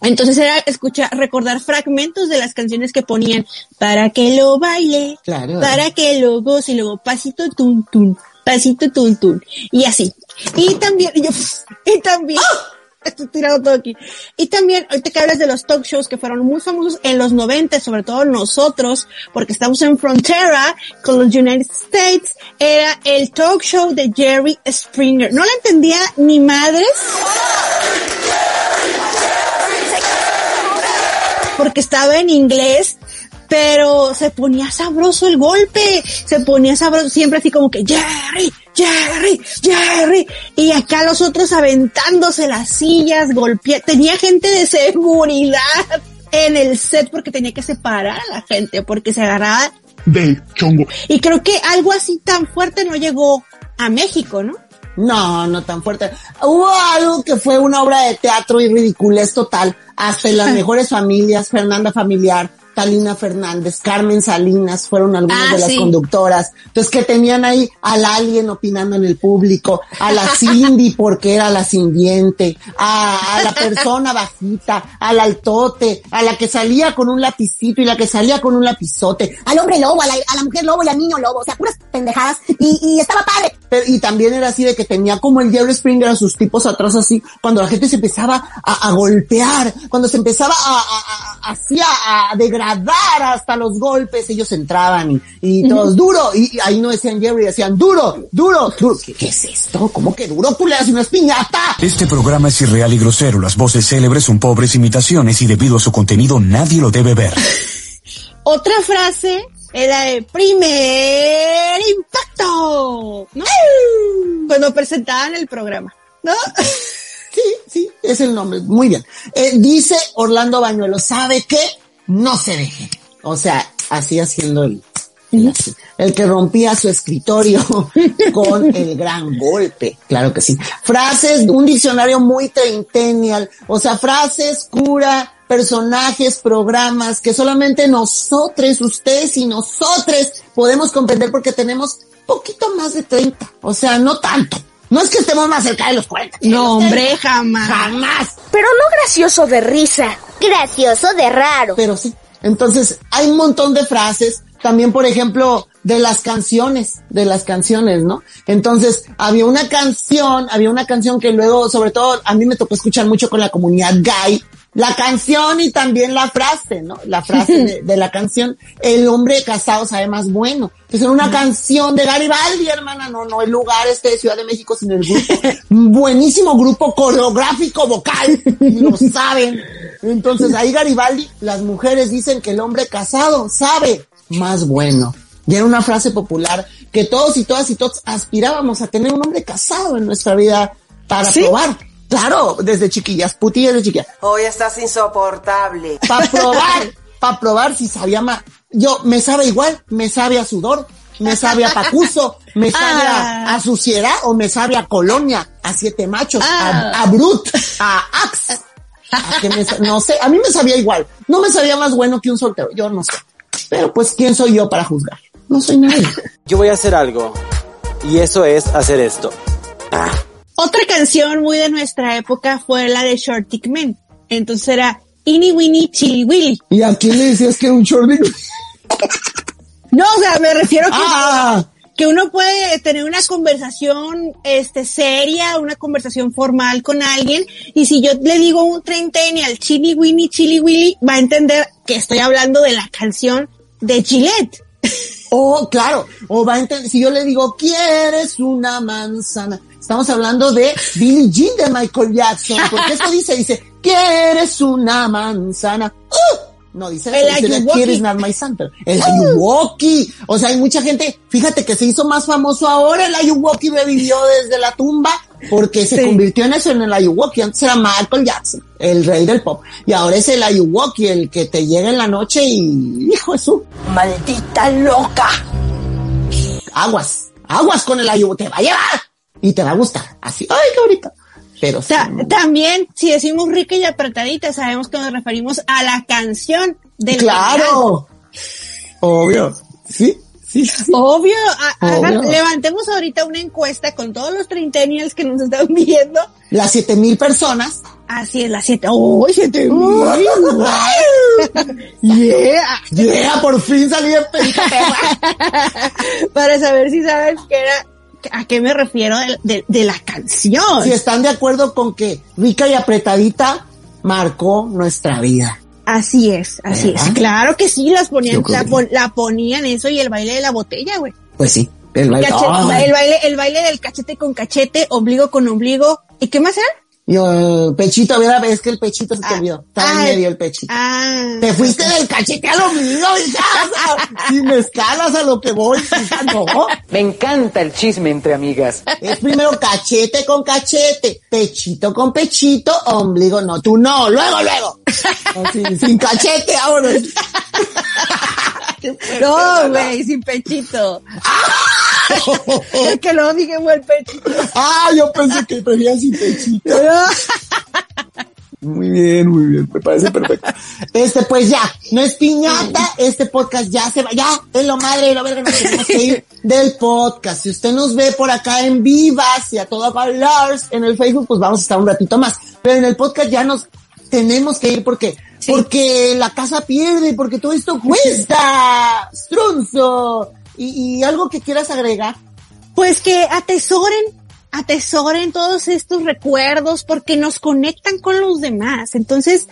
Entonces era escuchar, recordar fragmentos de las canciones que ponían para que lo baile, Claro. para que lo goce, y luego pasito tuntún, pasito tuntún, y así. Y también, y yo, y también, estoy tirado todo aquí. Y también, ahorita que hablas de los talk shows que fueron muy famosos en los 90, sobre todo nosotros, porque estamos en frontera con los United States, era el talk show de Jerry Springer. No la entendía ni madres. Porque estaba en inglés, pero se ponía sabroso el golpe, se ponía sabroso, siempre así como que Jerry, Jerry, Jerry, y acá los otros aventándose las sillas, golpea, tenía gente de seguridad en el set porque tenía que separar a la gente, porque se agarraba, Del chongo. y creo que algo así tan fuerte no llegó a México, ¿no? No, no tan fuerte. Hubo algo que fue una obra de teatro y ridiculez total. Hasta en las mejores familias, Fernanda Familiar, Talina Fernández, Carmen Salinas, fueron algunas Ah, de las sí. conductoras. Entonces que tenían ahí al alien opinando en el público, a la Cindy porque era la sindiente, a, a la persona bajita, al altote, a la que salía con un lapicito y la que salía con un lapizote, Al hombre lobo, a la, a la mujer lobo y al niño lobo. O sea, puras pendejadas. Y, y estaba padre. Pero, y también era así de que tenía como el Jerry Springer a sus tipos atrás así, cuando la gente se empezaba a, a golpear, cuando se empezaba a, a, a- así a, a degradar hasta los golpes, ellos entraban y, y todos duro, y, y ahí no decían Jerry, decían duro, duro, duro. ¿Qué, qué es esto? ¿Cómo que duro, culeras? Una piñata. Este programa es irreal y grosero. Las voces célebres son pobres imitaciones y debido a su contenido nadie lo debe ver. Otra frase era de primer impacto, ¿no? Cuando presentaban el programa. ¿no? Sí, sí, es el nombre. Muy bien. Eh, dice Orlando Bañuelo, ¿sabe qué? No se deje. O sea, así haciendo el, el, así, el que rompía su escritorio con el gran golpe. Claro que sí. Frases, un diccionario muy centennial. O sea, frases, cura, personajes, programas que solamente nosotros, ustedes y nosotros podemos comprender porque tenemos poquito más de 30. O sea, no tanto. No es que estemos más cerca de los 40. No, hombre, jamás. Jamás. Pero no gracioso de risa, gracioso de raro. Pero sí. Entonces, hay un montón de frases. También, por ejemplo, de las canciones, de las canciones, ¿no? Entonces, había una canción, había una canción que luego, sobre todo, a mí me tocó escuchar mucho con la comunidad gay, la canción y también la frase, ¿no? La frase de, de, la canción, el hombre casado sabe más bueno. Entonces era una canción de Garibaldi, hermana, no, no el lugar este de Ciudad de México, sino el grupo. Buenísimo grupo coreográfico vocal, y lo saben. Entonces ahí Garibaldi, las mujeres dicen que el hombre casado sabe más bueno. Y era una frase popular que todos y todas y todos aspirábamos a tener un hombre casado en nuestra vida para ¿Sí? probar. Claro, desde chiquillas, putillas de chiquillas. Hoy estás insoportable. Para probar, para probar si sabía más. Yo, me sabe igual, me sabe a sudor, me sabe a pacuso, me sabe ah. a, a, suciedad o me sabe a colonia, a siete machos, ah. a, a, brut, a axe. A que me, no sé, a mí me sabía igual. No me sabía más bueno que un soltero, yo no sé. Pero pues, ¿quién soy yo para juzgar? No soy nadie. Yo voy a hacer algo. Y eso es hacer esto. Ah. Otra canción muy de nuestra época fue la de Short Dick Men. Entonces era Inni Winnie Chili Willy. ¿Y a quién le decías que era un Short Dick No, o sea, me refiero que, ah. que uno puede tener una conversación este seria, una conversación formal con alguien, y si yo le digo un al Chili Winnie Chili Willy, va a entender que estoy hablando de la canción de Gillette. Oh, claro. O va a entender, si yo le digo, ¿quieres una manzana? Estamos hablando de Billie Jean de Michael Jackson. Porque esto dice, dice, ¿quieres una manzana? ¡Uh! No, dice, el dice ¿quieres not my? El. Ayuwoki. O sea, hay mucha gente, fíjate que se hizo más famoso ahora el Ayuwoki revivió desde la tumba porque se convirtió en eso, en el Ayuwoki. Antes era Michael Jackson, el rey del pop. Y ahora es el Ayuwoki, el que te llega en la noche y, hijo de su. Maldita loca. Aguas, aguas con el Ayuwoki, te va a llevar y te va a gustar. Así, ay, qué bonito. Pero Ta sí, también, si decimos rica y apretadita, sabemos que nos referimos a la canción del Claro. Obvio. Sí. Sí, sí. Obvio. A, a, Obvio. levantemos ahorita una encuesta con todos los treintennials que nos están viendo. Las siete mil personas. Así es, las siete. ¡Oh, siete mil! yeah. Yeah, por fin salí de Para saber si sabes que era a qué me refiero de, de, de, la canción. Si están de acuerdo con que rica y apretadita marcó nuestra vida. Así es, así ¿verdad? es. Claro que sí, las ponían, la, la, ponían eso y el baile de la botella, güey. Pues sí, el baile. Cachete, el baile, el baile del cachete con cachete, ombligo con ombligo. ¿Y qué más era? Yo, pechito, mira, es que el pechito se te ah, olvidó. Estaba en medio el pechito. Ah, te fuiste del cachete al ombligo, hija. si me escalas a lo que voy, hija, no. Me encanta el chisme entre amigas. Es primero cachete con cachete, pechito con pechito, ombligo, no, tú no, luego, luego. sin, sin cachete, ahora. no, güey, sin pechito. es que lo dije el pechito. Ah, yo pensé que prefería sin pechito. Muy bien, muy bien, me parece perfecto. Este, pues ya, no es piñata, este podcast ya se va, ya, es lo madre, lo verga, nos tenemos que ir del podcast. Si usted nos ve por acá en Vivas y a todo Lars en el Facebook, pues vamos a estar un ratito más. Pero en el podcast ya nos tenemos que ir porque, sí. porque la casa pierde, porque todo esto cuesta. Strunzo. Y, y algo que quieras agregar. Pues que atesoren atesoren todos estos recuerdos porque nos conectan con los demás. Entonces,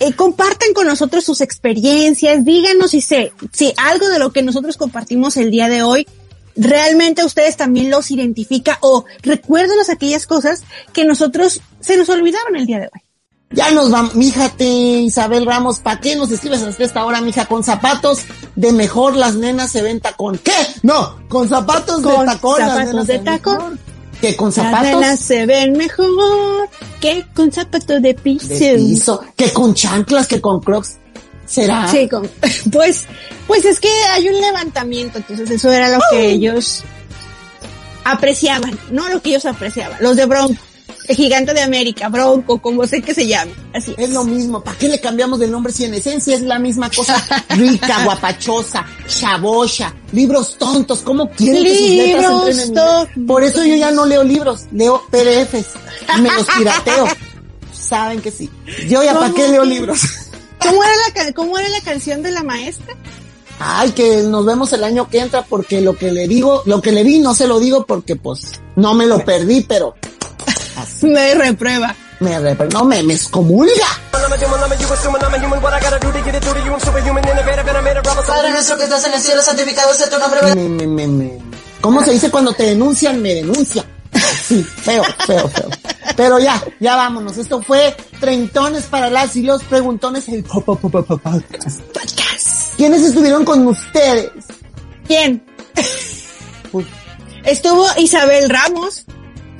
eh, compartan con nosotros sus experiencias, díganos si se, si algo de lo que nosotros compartimos el día de hoy realmente a ustedes también los identifica o recuérdenos aquellas cosas que nosotros se nos olvidaron el día de hoy. Ya nos vamos, míjate, Isabel Ramos, ¿para qué nos escribes hasta esta hora, mija? Con zapatos de mejor las nenas se ven tacón. ¿Qué? No, con zapatos con de tacón. Zapatos de tacón. Que con Las zapatos velas se ven mejor que con zapatos de piso. de piso, que con chanclas, que con crocs. ¿Será? Sí, con- pues, pues es que hay un levantamiento, entonces eso era lo que ellos apreciaban, no lo que ellos apreciaban, los de Bronco, gigante de América, Bronco, como sé que se llame, así Es lo mismo. ¿Para qué le cambiamos el nombre si en esencia es la misma cosa? Rica, guapachosa, chabocha, libros tontos. ¿Cómo quieren que sus letras entren en mi? Por eso yo ya no leo libros, leo PDFs. Me los pirateo. Saben que sí. Yo ya para ¿Cómo qué leo libros. ¿Cómo era la cómo era la canción de la maestra? Ay, que nos vemos el año que entra porque lo que le digo, lo que le vi no se lo digo porque pues no me lo perdí, pero Me reprueba. me repre- no me, me excomulga. Padre nuestro que estás en el cielo, santificado sea tu nombre. Me, me, me, me- ¿Cómo se dice cuando te denuncian? Me denuncia. Sí, feo, feo, feo. Pero ya, ya vámonos. Esto fue Treintones para las y los Preguntones, el podcast. ¿Quiénes estuvieron con ustedes? ¿Quién? Estuvo Isabel Ramos.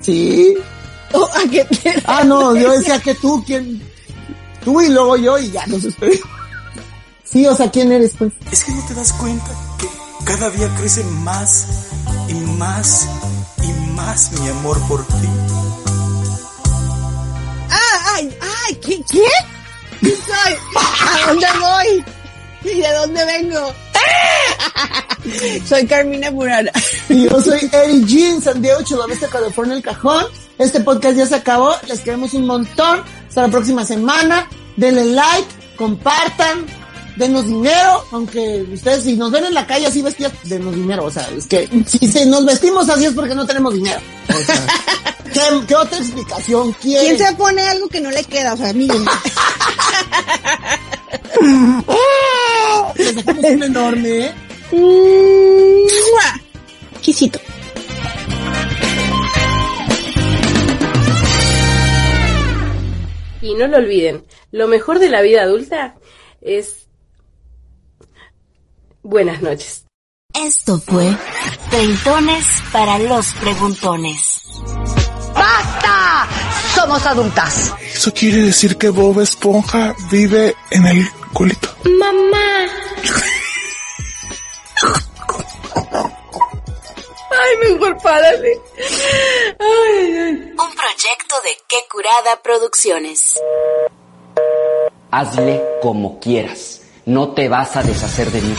Sí. Oh, ¿a qué te- Ah, no, yo decía que tú, ¿quién? Tú y luego yo y ya nos despedimos. Sí, o sea, ¿quién eres pues? Es que no te das cuenta que cada día crece más y más y más mi amor por ti. Ah, ay, ay, ¿qué? ¿Qué? ¿Quién soy? ¿A dónde voy? ¿Y de dónde vengo? Soy Carmina Burana. Y yo soy Eric Jean, San Diego, Chulabesta, California, El Cajón. Este podcast ya se acabó. Les queremos un montón. Hasta la próxima semana. Denle like, compartan, denos dinero. Aunque ustedes, si nos ven en la calle así vestidas, denos dinero. O sea, es que si se- nos vestimos así es porque no tenemos dinero. O sea, ¿qué, qué otra explicación quieren? ¿Quién se pone algo que no le queda? O sea, miren. Le sacamos un enorme, ¿eh? Quisito. Y no lo olviden, lo mejor de la vida adulta es... Buenas noches. Esto fue Treintones para los Preguntones. ¡Basta! Somos adultas. Eso quiere decir que Bob Esponja vive en el culito. Mamá. Ay, mejor párale. Ay, ay. Un proyecto de Qué Curada Producciones. Hazle como quieras. No te vas a deshacer de mí.